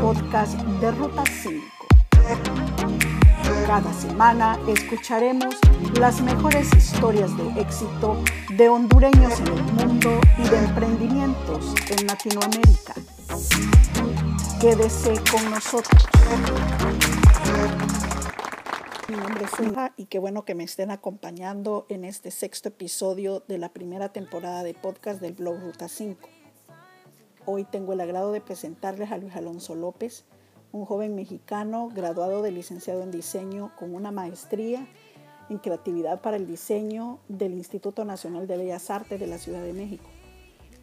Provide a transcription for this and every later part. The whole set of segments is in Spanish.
Podcast de Ruta 5. Cada semana escucharemos las mejores historias de éxito de hondureños en el mundo y de emprendimientos en Latinoamérica. Quédese con nosotros. Mi nombre es Inga y qué bueno que me estén acompañando en este sexto episodio de la primera temporada de podcast del blog Ruta 5. Hoy tengo el agrado de presentarles a Luis Alonso López, un joven mexicano graduado de licenciado en diseño con una maestría en creatividad para el diseño del Instituto Nacional de Bellas Artes de la Ciudad de México,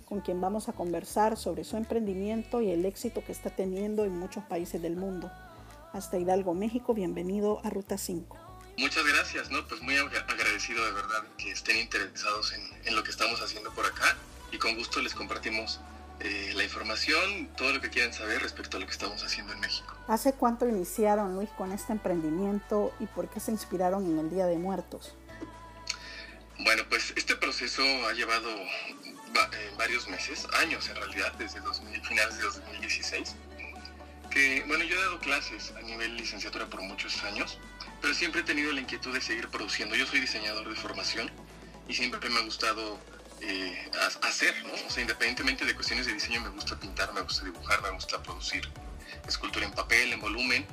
con quien vamos a conversar sobre su emprendimiento y el éxito que está teniendo en muchos países del mundo. Hasta Hidalgo, México, bienvenido a Ruta 5. Muchas gracias. Pues muy agradecido de verdad que estén interesados en lo que estamos haciendo por acá y con gusto les compartimos eh, la información, todo lo que quieran saber respecto a lo que estamos haciendo en México. ¿Hace cuánto iniciaron, Luis, con este emprendimiento y por qué se inspiraron en el Día de Muertos? Bueno, pues este proceso ha llevado eh, varios meses, años en realidad, desde 2000, finales de 2016. Que, bueno, yo he dado clases a nivel licenciatura por muchos años, pero siempre he tenido la inquietud de seguir produciendo. Yo soy diseñador de formación y siempre me ha gustado eh, hacer, ¿no? O sea, independientemente de cuestiones de diseño, me gusta pintar, me gusta dibujar, me gusta producir escultura en papel, en volumen.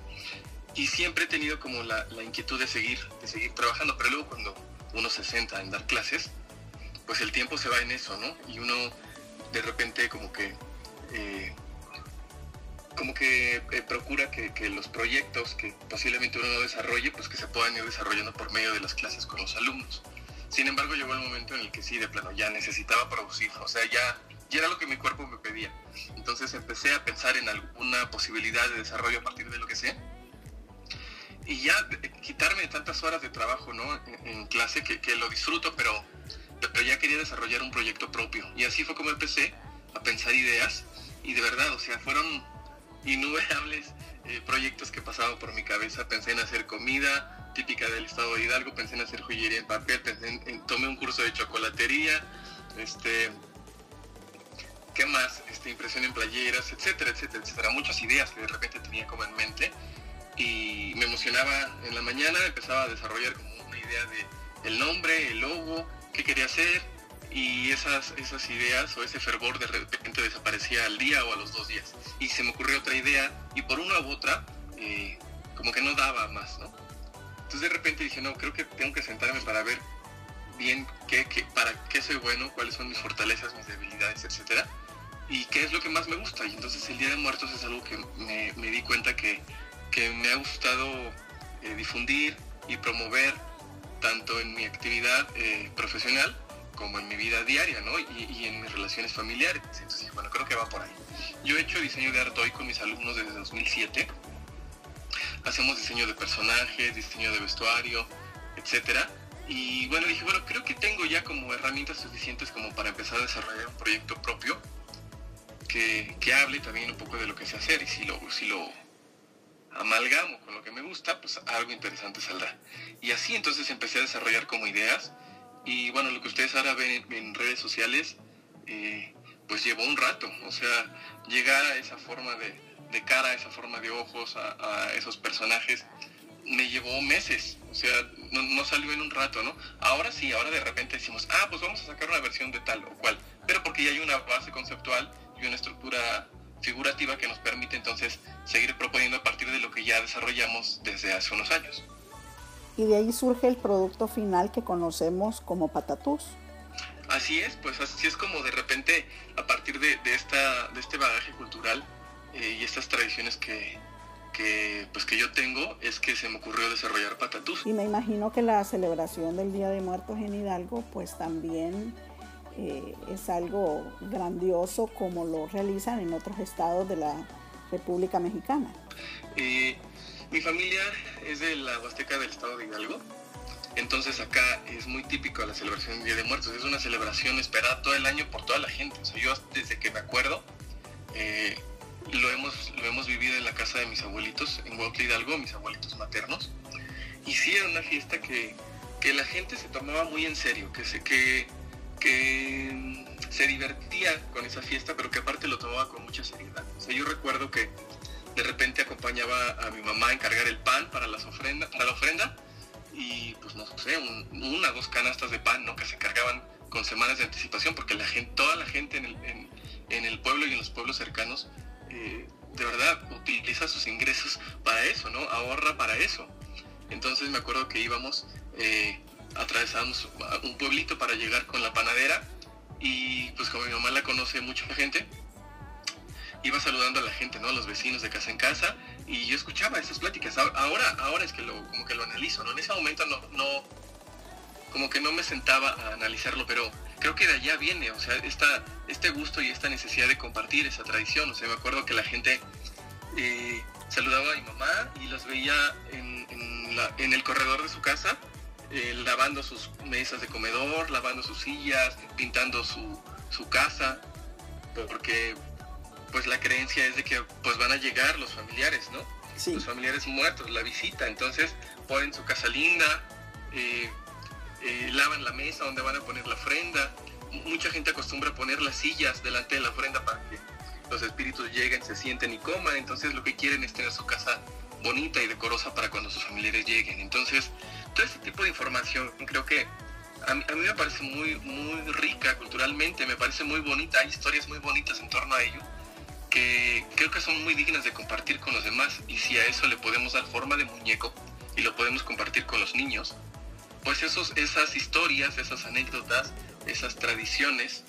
Y siempre he tenido como la, inquietud de seguir, de seguir trabajando. Pero luego cuando uno se senta en dar clases, pues el tiempo se va en eso, ¿no? Y uno de repente como que... Eh, como que eh, procura que, que, los proyectos que posiblemente uno no desarrolle, pues que se puedan ir desarrollando por medio de las clases con los alumnos. Sin embargo, llegó el momento en el que sí, de plano, ya necesitaba producir, o sea, ya, ya era lo que mi cuerpo me pedía. Entonces empecé a pensar en alguna posibilidad de desarrollo a partir de lo que sé. Y ya quitarme tantas horas de trabajo ¿no? en, clase, que, que, lo disfruto, pero, pero ya quería desarrollar un proyecto propio. Y así fue como empecé a pensar ideas. Y de verdad, o sea, fueron innumerables eh, proyectos que pasaban por mi cabeza. Pensé en hacer comida, típica del estado de Hidalgo, pensé en hacer joyería en papel, pensé en, tomé un curso de chocolatería, este, ¿qué más? Este, impresión en playeras, etcétera, etcétera, etcétera. Muchas ideas que de repente tenía como en mente y me emocionaba en la mañana, empezaba a desarrollar como una idea de el nombre, el logo, qué quería hacer y esas, esas ideas o ese fervor de repente desaparecía al día o a los dos días. Y se me ocurrió otra idea y por una u otra eh, como que no daba más, ¿no? Entonces de repente dije, no, creo que tengo que sentarme para ver bien qué, para qué soy bueno, cuáles son mis fortalezas, mis debilidades, etcétera, y qué es lo que más me gusta. Y entonces el Día de Muertos es algo que me, me di cuenta que, que, me ha gustado eh, difundir y promover tanto en mi actividad eh, profesional como en mi vida diaria, ¿no? Y, y, en mis relaciones familiares. Entonces bueno, creo que va por ahí. Yo he hecho diseño de arte hoy con mis alumnos desde 2007 hacemos diseño de personajes, diseño de vestuario, etcétera. Y bueno, dije, bueno, creo que tengo ya como herramientas suficientes como para empezar a desarrollar un proyecto propio que, que hable también un poco de lo que sé hacer y si lo, si lo amalgamo con lo que me gusta, pues algo interesante saldrá. Y así entonces empecé a desarrollar como ideas y bueno, lo que ustedes ahora ven en, redes sociales, eh, pues llevó un rato, o sea, llegar a esa forma de, de cara, esa forma de ojos, a, esos personajes, me llevó meses, o sea, no, salió en un rato, ¿no? Ahora sí, ahora de repente decimos, ah, pues vamos a sacar una versión de tal o cual, pero porque ya hay una base conceptual y una estructura figurativa que nos permite entonces seguir proponiendo a partir de lo que ya desarrollamos desde hace unos años. Y de ahí surge el producto final que conocemos como patatús. Así es, pues así es como de repente a partir de, de, esta, de este bagaje cultural eh, y estas tradiciones que, que, pues que yo tengo es que se me ocurrió desarrollar patatús. Y me imagino que la celebración del Día de Muertos en Hidalgo pues también eh, es algo grandioso como lo realizan en otros estados de la República Mexicana. Eh, mi familia es de la Huasteca del estado de Hidalgo. Entonces acá es muy típico la celebración del Día de Muertos. Es una celebración esperada todo el año por toda la gente. O sea, yo desde que me acuerdo, eh, lo hemos, lo hemos vivido en la casa de mis abuelitos, en Huautla Hidalgo, mis abuelitos maternos. Y sí era una fiesta que, que la gente se tomaba muy en serio, que se, que, que se divertía con esa fiesta, pero que aparte lo tomaba con mucha seriedad. Yo recuerdo que de repente acompañaba a mi mamá a encargar el pan para, las ofrenda, para la ofrenda y pues no sé, una dos canastas de pan, ¿no? Que se encargaban con semanas de anticipación porque la gente, toda la gente en el, en, el pueblo y en los pueblos cercanos eh, de verdad utiliza sus ingresos para eso, ¿no? Ahorra para eso. Entonces me acuerdo que íbamos, eh, atravesamos un pueblito para llegar con la panadera y pues como mi mamá la conoce mucha gente, iba saludando a la gente, ¿no? A los vecinos de casa en casa y yo escuchaba esas pláticas. Ahora, ahora es que lo, como que lo analizo, ¿no? En ese momento no, no, como que no me sentaba a analizarlo, pero creo que de allá viene, o sea, esta, este gusto y esta necesidad de compartir esa tradición. O sea, me acuerdo que la gente eh, saludaba a mi mamá y los veía en, en, el corredor de su casa, eh, lavando sus mesas de comedor, lavando sus sillas, pintando su, su casa, porque pues la creencia es de que pues van a llegar los familiares, ¿no? Los familiares muertos, la visita. Entonces ponen su casa linda, eh, eh, lavan la mesa donde van a poner la ofrenda. Mucha gente acostumbra poner las sillas delante de la ofrenda para que los espíritus lleguen, se sienten y coman. Entonces lo que quieren es tener su casa bonita y decorosa para cuando sus familiares lleguen. Entonces, todo ese tipo de información creo que a mí, a mí, me parece muy, muy rica culturalmente, me parece muy bonita, hay historias muy bonitas en torno a ello que creo que son muy dignas de compartir con los demás y si a eso le podemos dar forma de muñeco y lo podemos compartir con los niños, pues esos, esas historias, esas anécdotas, esas tradiciones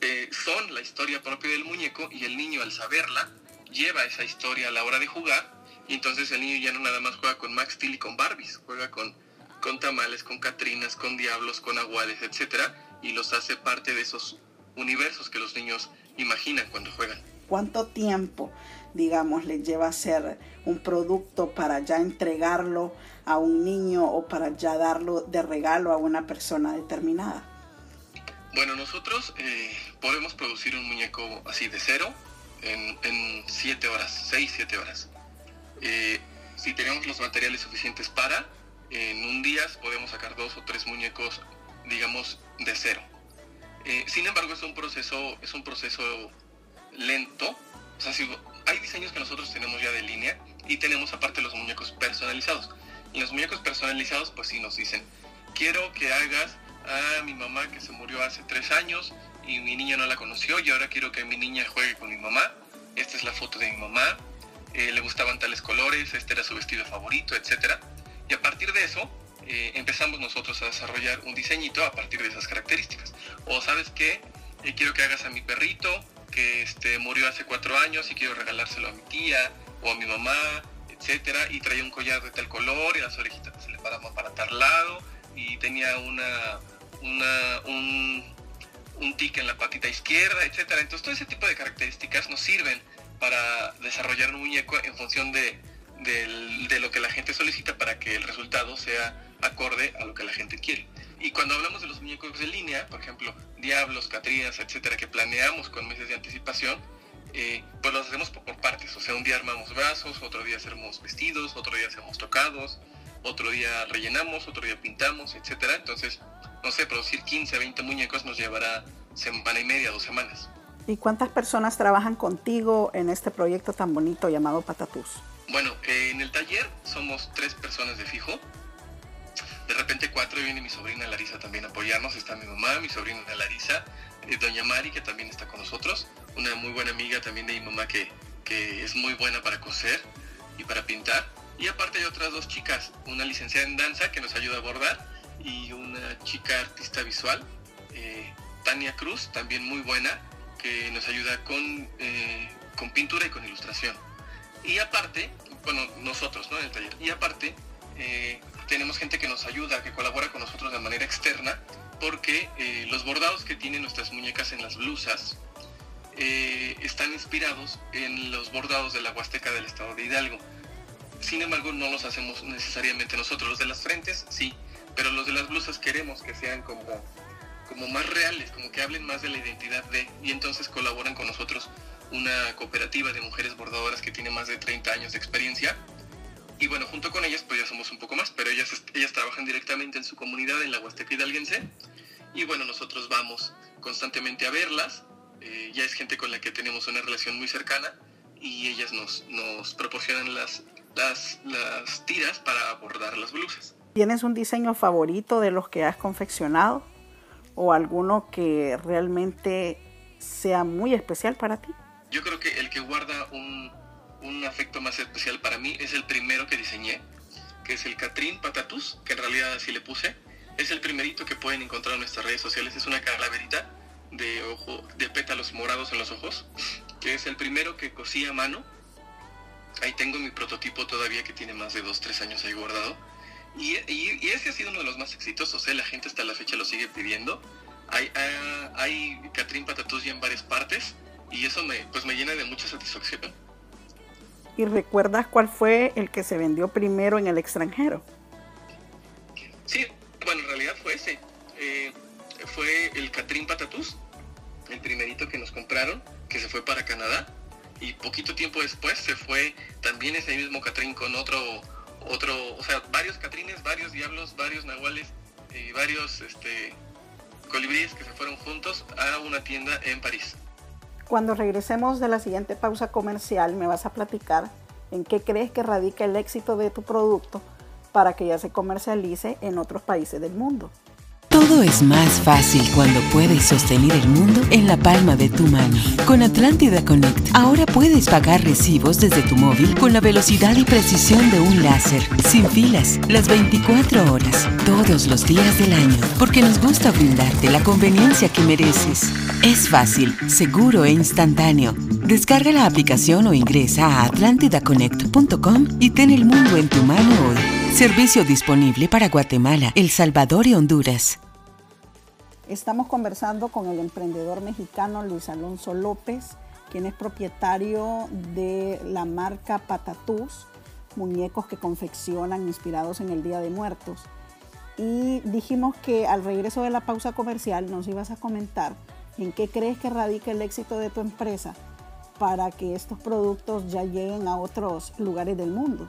eh, son la historia propia del muñeco y el niño al saberla lleva esa historia a la hora de jugar y entonces el niño ya no nada más juega con Max Steel y con Barbies, juega con, con tamales, con catrinas, con diablos, con aguales, etcétera, y los hace parte de esos universos que los niños imaginan cuando juegan. ¿Cuánto tiempo, digamos, les lleva hacer un producto para ya entregarlo a un niño o para ya darlo de regalo a una persona determinada? Bueno, nosotros eh, podemos producir un muñeco así de cero en, siete horas, seis, siete horas. Eh, si tenemos los materiales suficientes para, en un día podemos sacar dos o tres muñecos, digamos, de cero. Eh, sin embargo, es un proceso, es un proceso lento. O sea, hay diseños que nosotros tenemos ya de línea y tenemos aparte los muñecos personalizados. Y los muñecos personalizados, pues sí nos dicen, quiero que hagas a mi mamá que se murió hace tres años y mi niña no la conoció y ahora quiero que mi niña juegue con mi mamá. Esta es la foto de mi mamá. Eh, le gustaban tales colores, este era su vestido favorito, etc. Y a partir de eso, eh, empezamos nosotros a desarrollar un diseñito a partir de esas características. O sabes qué, eh, quiero que hagas a mi perrito que este, murió hace cuatro años y quiero regalárselo a mi tía o a mi mamá, etcétera, y traía un collar de tal color y las orejitas se le paraban para tal lado y tenía una, una un, un tic en la patita izquierda, etcétera. Entonces todo ese tipo de características nos sirven para desarrollar un muñeco en función de, de lo que la gente solicita para que el resultado sea acorde a lo que la gente quiere. Y cuando hablamos de los muñecos de línea, por ejemplo, Diablos, Catrinas, etcétera, que planeamos con meses de anticipación, eh, pues los hacemos por, partes. O sea, un día armamos brazos, otro día hacemos vestidos, otro día hacemos tocados, otro día rellenamos, otro día pintamos, etcétera. Entonces, no sé, producir 15, 20 muñecos nos llevará semana y media, dos semanas. ¿Y cuántas personas trabajan contigo en este proyecto tan bonito llamado Patatús? Bueno, eh, en el taller somos tres personas de fijo de repente cuatro viene mi sobrina Larisa también a apoyarnos, está mi mamá, mi sobrina Larisa, eh, doña Mari que también está con nosotros, una muy buena amiga también de mi mamá que, que es muy buena para coser y para pintar. Y aparte hay otras dos chicas, una licenciada en danza que nos ayuda a bordar y una chica artista visual, eh, Tania Cruz, también muy buena, que nos ayuda con, eh, con pintura y con ilustración. Y aparte, bueno, nosotros, ¿no? En el taller. Y aparte, tenemos gente que nos ayuda, que colabora con nosotros de manera externa, porque eh, los bordados que tienen nuestras muñecas en las blusas eh, están inspirados en los bordados de la Huasteca del estado de Hidalgo. Sin embargo, no los hacemos necesariamente nosotros. Los de las frentes, sí, pero los de las blusas queremos que sean como, como más reales, como que hablen más de la identidad de, y entonces colaboran con nosotros una cooperativa de mujeres bordadoras que tiene más de 30 años de experiencia y bueno, junto con ellas, pues ya somos un poco más, pero ellas, ellas trabajan directamente en su comunidad, en la Huasteca Hidalguense. Y bueno, nosotros vamos constantemente a verlas. Eh, ya es gente con la que tenemos una relación muy cercana y ellas nos, nos proporcionan las, las, las tiras para bordar las blusas. ¿Tienes un diseño favorito de los que has confeccionado? ¿O alguno que realmente sea muy especial para ti? Yo creo que el que guarda un, un afecto más especial para mí es el primero que diseñé, que es el Catrín Patatus, que en realidad así le puse. Es el primerito que pueden encontrar en nuestras redes sociales. Es una calaverita de, ojo, de pétalos morados en los ojos, que es el primero que cosí a mano. Ahí tengo mi prototipo todavía que tiene más de 2-3 años ahí guardado. Y, ese ha sido uno de los más exitosos, ¿eh? la gente hasta la fecha lo sigue pidiendo. Hay, hay Catrín Patatús ya en varias partes y eso me, pues me llena de mucha satisfacción. ¿Y recuerdas cuál fue el que se vendió primero en el extranjero? Sí, bueno, en realidad fue ese. Eh, fue el Catrín Patatús, el primerito que nos compraron, que se fue para Canadá. Y poquito tiempo después se fue también ese mismo Catrín con otro, otro, o sea, varios Catrines, varios diablos, varios nahuales y varios este, colibríes que se fueron juntos a una tienda en París. Cuando regresemos de la siguiente pausa comercial, me vas a platicar en qué crees que radica el éxito de tu producto para que ya se comercialice en otros países del mundo. Todo es más fácil cuando puedes sostener el mundo en la palma de tu mano. Con Atlántida Connect, ahora puedes pagar recibos desde tu móvil con la velocidad y precisión de un láser, sin filas, las 24 horas, todos los días del año, porque nos gusta brindarte la conveniencia que mereces. Es fácil, seguro e instantáneo. Descarga la aplicación o ingresa a atlantidaconnect.com y ten el mundo en tu mano hoy. Servicio disponible para Guatemala, El Salvador y Honduras. Estamos conversando con el emprendedor mexicano Luis Alonso López, quien es propietario de la marca Patatús, muñecos que confeccionan inspirados en el Día de Muertos. Y dijimos que al regreso de la pausa comercial nos ibas a comentar en qué crees que radica el éxito de tu empresa para que estos productos ya lleguen a otros lugares del mundo.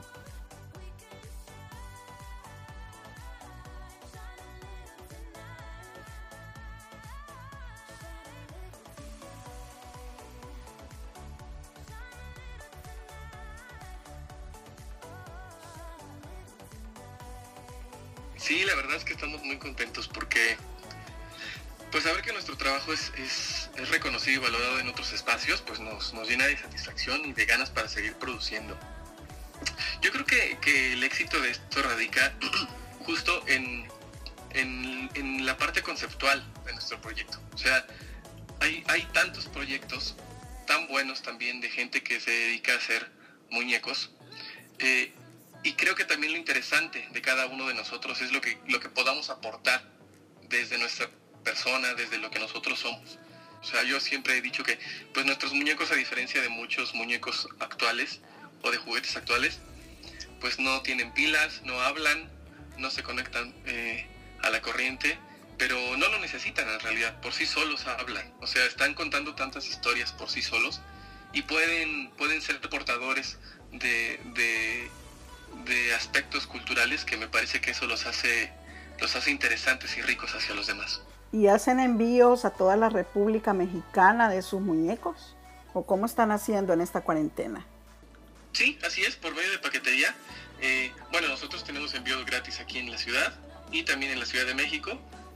Y valorado en otros espacios, pues nos, nos, llena de satisfacción y de ganas para seguir produciendo. Yo creo que, que el éxito de esto radica justo en, en, en, la parte conceptual de nuestro proyecto. O sea, hay, hay tantos proyectos tan buenos también de gente que se dedica a hacer muñecos. Eh, y creo que también lo interesante de cada uno de nosotros es lo que, lo que podamos aportar desde nuestra persona, desde lo que nosotros somos. O sea, yo siempre he dicho que pues nuestros muñecos, a diferencia de muchos muñecos actuales o de juguetes actuales, pues no tienen pilas, no hablan, no se conectan eh, a la corriente, pero no lo necesitan en realidad, por sí solos hablan. O sea, están contando tantas historias por sí solos y pueden, pueden ser portadores de, de de aspectos culturales que me parece que eso los hace, los hace interesantes y ricos hacia los demás. ¿Y hacen envíos a toda la República Mexicana de sus muñecos? ¿O cómo están haciendo en esta cuarentena? Sí, así es, por medio de paquetería. Eh, bueno, nosotros tenemos envíos gratis aquí en la ciudad y también en la Ciudad de México.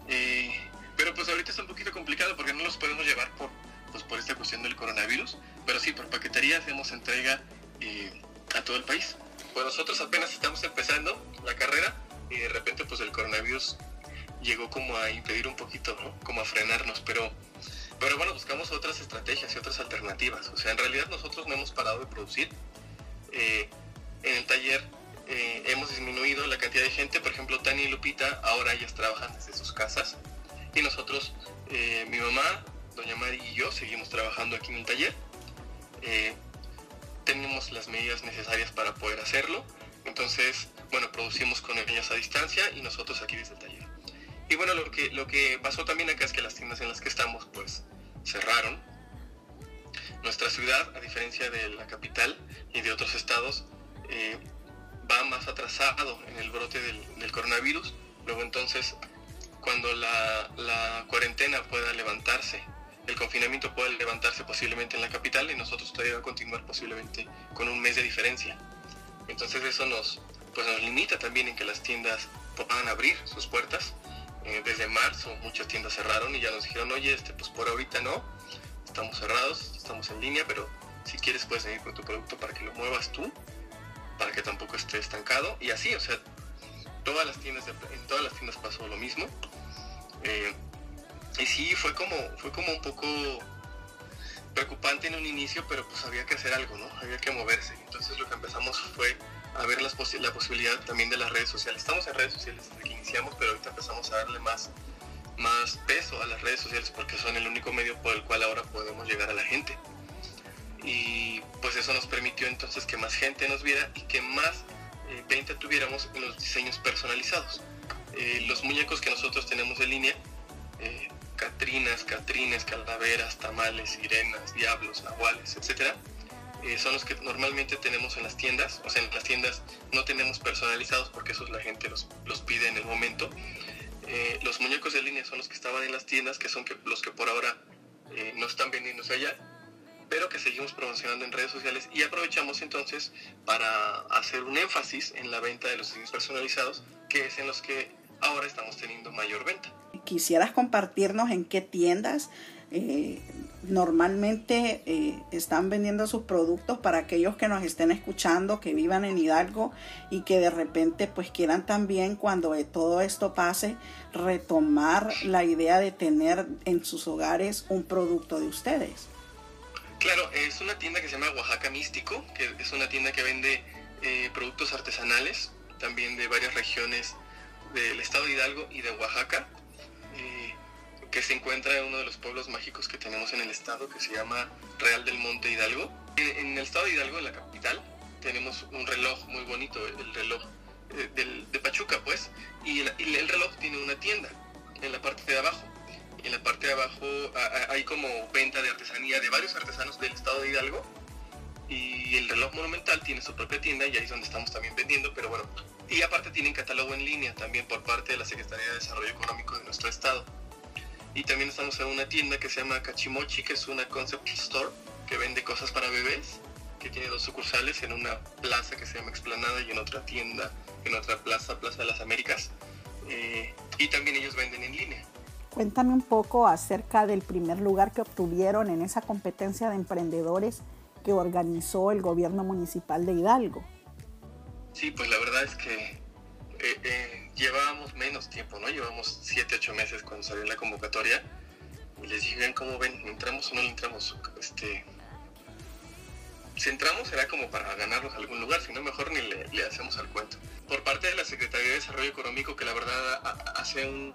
Eh, pero pues ahorita es un poquito complicado porque no los podemos llevar por, pues, por esta cuestión del coronavirus. Pero sí, por paquetería hacemos entrega eh, a todo el país pues nosotros apenas estamos empezando la carrera y de repente pues el coronavirus llegó como a impedir un poquito. Como a frenarnos, pero, pero bueno, buscamos otras estrategias y otras alternativas. O sea, en realidad nosotros no hemos parado de producir. Eh, en el taller eh, hemos disminuido la cantidad de gente, por ejemplo, Tani y Lupita ahora ellas trabajan desde sus casas y nosotros, eh, mi mamá, doña Mari y yo seguimos trabajando aquí en el taller. Tenemos las medidas necesarias para poder hacerlo. Entonces, bueno, producimos con ellas a distancia y nosotros aquí desde el taller. Y bueno, lo que, lo que pasó también acá es que las tiendas en las que estamos, pues, cerraron. Nuestra ciudad, a diferencia de la capital y de otros estados, eh, va más atrasado en el brote del, coronavirus. Luego entonces, cuando la, la, cuarentena pueda levantarse el confinamiento pueda levantarse posiblemente en la capital y nosotros todavía va a continuar posiblemente con un mes de diferencia. Entonces eso nos, pues nos limita también en que las tiendas puedan abrir sus puertas. Marzo muchas tiendas cerraron y ya nos dijeron, oye, este, pues por ahorita no, estamos cerrados, estamos en línea, pero si quieres puedes venir con tu producto para que lo muevas tú, para que tampoco esté estancado. Y así, o sea, todas las tiendas, en todas las tiendas pasó lo mismo. Eh, y sí, fue como, fue como un poco preocupante en un inicio, pero pues había que hacer algo, ¿no? Había que moverse. Entonces lo que empezamos fue a ver las la posibilidad también de las redes sociales. Estamos en redes sociales desde que iniciamos, pero ahorita empezamos a darle más, más peso a las redes sociales porque son el único medio por el cual ahora podemos llegar a la gente. Y pues eso nos permitió entonces que más gente nos viera y que más eh, venta tuviéramos en los diseños personalizados. Eh, los muñecos que nosotros tenemos en línea eh, catrinas, catrines, calaveras, tamales, sirenas, diablos, nahuales, etc. Eh, son los que normalmente tenemos en las tiendas. O sea, en las tiendas no tenemos personalizados porque esos la gente los, pide en el momento. Eh, los muñecos de línea son los que estaban en las tiendas, que son los que por ahora eh, no están vendiéndose allá, pero que seguimos promocionando en redes sociales y aprovechamos entonces para hacer un énfasis en la venta de los diseños personalizados, que es en los que ahora estamos teniendo mayor venta. Quisieras compartirnos en qué tiendas eh, normalmente eh, están vendiendo sus productos para aquellos que nos estén escuchando, que vivan en Hidalgo y que de repente pues quieran también cuando todo esto pase retomar la idea de tener en sus hogares un producto de ustedes. Claro, es una tienda que se llama Oaxaca Místico, que es una tienda que vende eh, productos artesanales, también de varias regiones del estado de Hidalgo y de Oaxaca que se encuentra en uno de los pueblos mágicos que tenemos en el estado, que se llama Real del Monte Hidalgo. En, el estado de Hidalgo, en la capital, tenemos un reloj muy bonito, el reloj eh, de Pachuca, pues, y el, reloj tiene una tienda en la parte de abajo. En la parte de abajo hay como venta de artesanía de varios artesanos del estado de Hidalgo. Y el reloj monumental tiene su propia tienda y ahí es donde estamos también vendiendo, pero bueno. Y aparte tienen catálogo en línea también por parte de la Secretaría de Desarrollo Económico de nuestro estado. Y también estamos en una tienda que se llama Kachimochi, que es una concept store que vende cosas para bebés, que tiene dos sucursales en una plaza que se llama Explanada y en otra tienda, en otra plaza, Plaza de las Américas. Eh, y también ellos venden en línea. Cuéntame un poco acerca del primer lugar que obtuvieron en esa competencia de emprendedores que organizó el gobierno municipal de Hidalgo. Sí, pues la verdad es que eh, eh, llevábamos menos tiempo, ¿no? Llevamos 7, 8 meses cuando salió la convocatoria. Y les dije, cómo ven, ¿entramos o no entramos? Este, si entramos será como para ganarnos algún lugar, si no mejor ni le, hacemos al cuento. Por parte de la Secretaría de Desarrollo Económico, que la verdad hace un,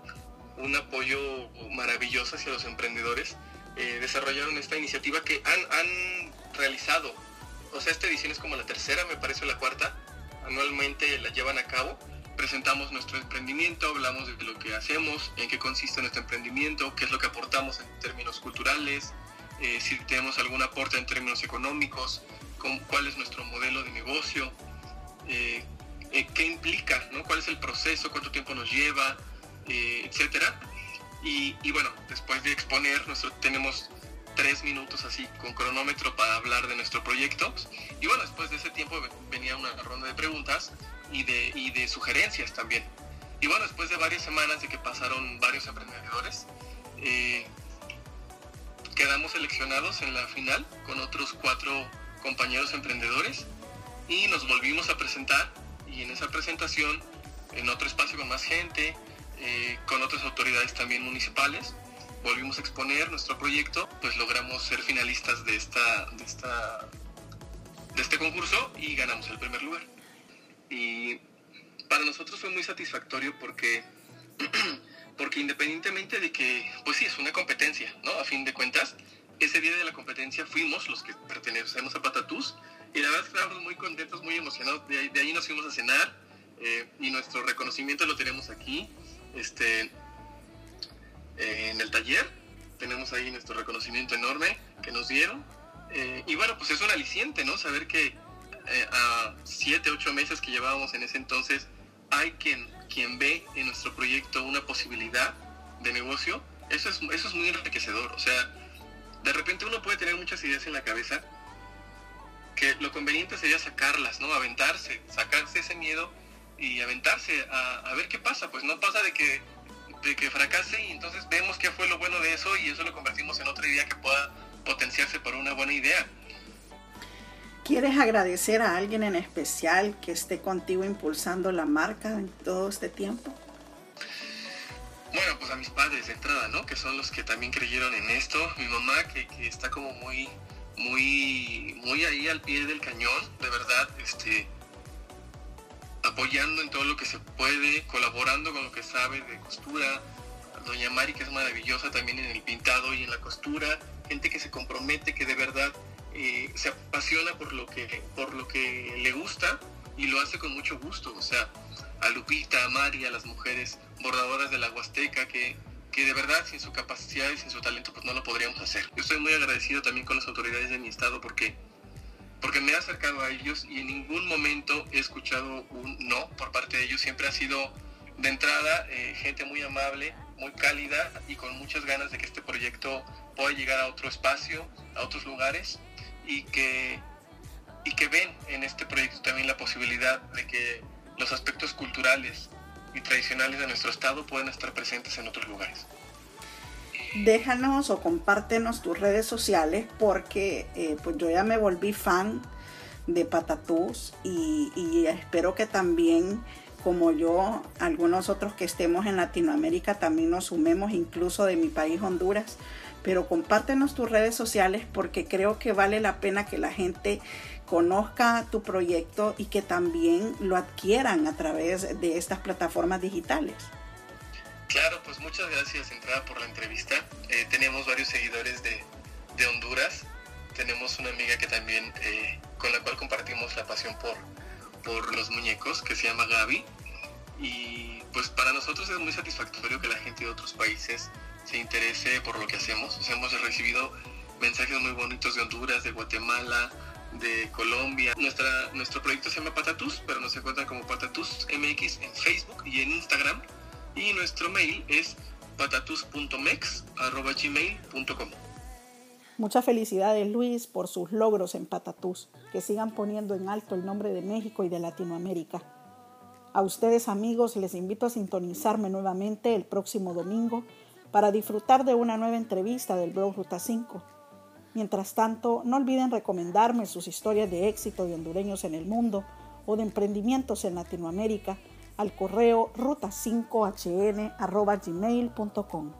un apoyo maravilloso hacia los emprendedores, eh, desarrollaron esta iniciativa que han, han realizado. O sea, esta edición es como la tercera, me parece, la cuarta. Anualmente la llevan a cabo presentamos nuestro emprendimiento, hablamos de lo que hacemos, en qué consiste nuestro emprendimiento, qué es lo que aportamos en términos culturales, eh, si tenemos algún aporte en términos económicos, cuál es nuestro modelo de negocio, eh, eh, qué implica, ¿no? cuál es el proceso, cuánto tiempo nos lleva, etcétera. Y, y, bueno, después de exponer, nuestro, tenemos tres minutos así con cronómetro para hablar de nuestro proyecto. Y bueno, después de ese tiempo venía una ronda de preguntas y de, y de sugerencias también. Y bueno, después de varias semanas de que pasaron varios emprendedores, eh, quedamos seleccionados en la final con otros cuatro compañeros emprendedores y nos volvimos a presentar y en esa presentación, en otro espacio con más gente, eh, con otras autoridades también municipales, volvimos a exponer nuestro proyecto, pues logramos ser finalistas de esta, de esta de este concurso y ganamos el primer lugar. Y para nosotros fue muy satisfactorio porque, porque independientemente de que, pues sí, es una competencia, ¿no? A fin de cuentas, ese día de la competencia fuimos los que pertenecemos a Patatús y la verdad estábamos muy contentos, muy emocionados. De ahí, nos fuimos a cenar eh, y nuestro reconocimiento lo tenemos aquí, este, en el taller. Tenemos ahí nuestro reconocimiento enorme que nos dieron. Eh, y bueno, pues es un aliciente, ¿no? Saber que eh, a siete, ocho meses que llevábamos en ese entonces, hay quien, quien ve en nuestro proyecto una posibilidad de negocio, eso es, eso es muy enriquecedor. O sea, de repente uno puede tener muchas ideas en la cabeza que lo conveniente sería sacarlas, ¿no? Aventarse, sacarse ese miedo y aventarse a, ver qué pasa. Pues no pasa de que, de que fracase y entonces vemos qué fue lo bueno de eso y eso lo convertimos en otra idea que pueda potenciarse por una buena idea. ¿Quieres agradecer a alguien en especial que esté contigo impulsando la marca en todo este tiempo? Bueno, pues a mis padres de entrada, ¿no? Que son los que también creyeron en esto. Mi mamá, que, que está como muy, muy, muy ahí al pie del cañón, de verdad, este, apoyando en todo lo que se puede, colaborando con lo que sabe de costura. Doña Mari, que es maravillosa también en el pintado y en la costura. Gente que se compromete, que de verdad se apasiona por lo, que, por lo que le gusta y lo hace con mucho gusto. O sea, a Lupita, a Mari, a las mujeres bordadoras de la Huasteca, que, que de verdad sin su capacidad y sin su talento pues no lo podríamos hacer. Yo estoy muy agradecido también con las autoridades de mi estado porque, porque me he acercado a ellos y en ningún momento he escuchado un no por parte de ellos. Siempre ha sido de entrada eh, gente muy amable, muy cálida y con muchas ganas de que este proyecto pueda llegar a otro espacio, a otros lugares y que, y que ven en este proyecto también la posibilidad de que los aspectos culturales y tradicionales de nuestro estado puedan estar presentes en otros lugares. Déjanos o compártenos tus redes sociales porque eh, pues yo ya me volví fan de Patatús y, y espero que también como yo, algunos otros que estemos en Latinoamérica también nos sumemos, incluso de mi país Honduras, pero compártenos tus redes sociales porque creo que vale la pena que la gente conozca tu proyecto y que también lo adquieran a través de estas plataformas digitales. Claro, pues muchas gracias entrada por la entrevista. Eh, tenemos varios seguidores de, de, Honduras. Tenemos una amiga que también eh, con la cual compartimos la pasión por, por los muñecos que se llama Gaby. Y pues para nosotros es muy satisfactorio que la gente de otros países se interese por lo que hacemos. hemos recibido mensajes muy bonitos de Honduras, de Guatemala, de Colombia. Nuestra, nuestro proyecto se llama Patatus, pero nos encuentran como Patatus MX en Facebook y en Instagram. Y nuestro mail es patatus.mex.gmail.com. Muchas felicidades Luis por sus logros en Patatus, que sigan poniendo en alto el nombre de México y de Latinoamérica. A ustedes amigos les invito a sintonizarme nuevamente el próximo domingo para disfrutar de una nueva entrevista del blog Ruta 5. Mientras tanto, no olviden recomendarme sus historias de éxito de hondureños en el mundo o de emprendimientos en Latinoamérica al correo ruta5hn.gmail.com.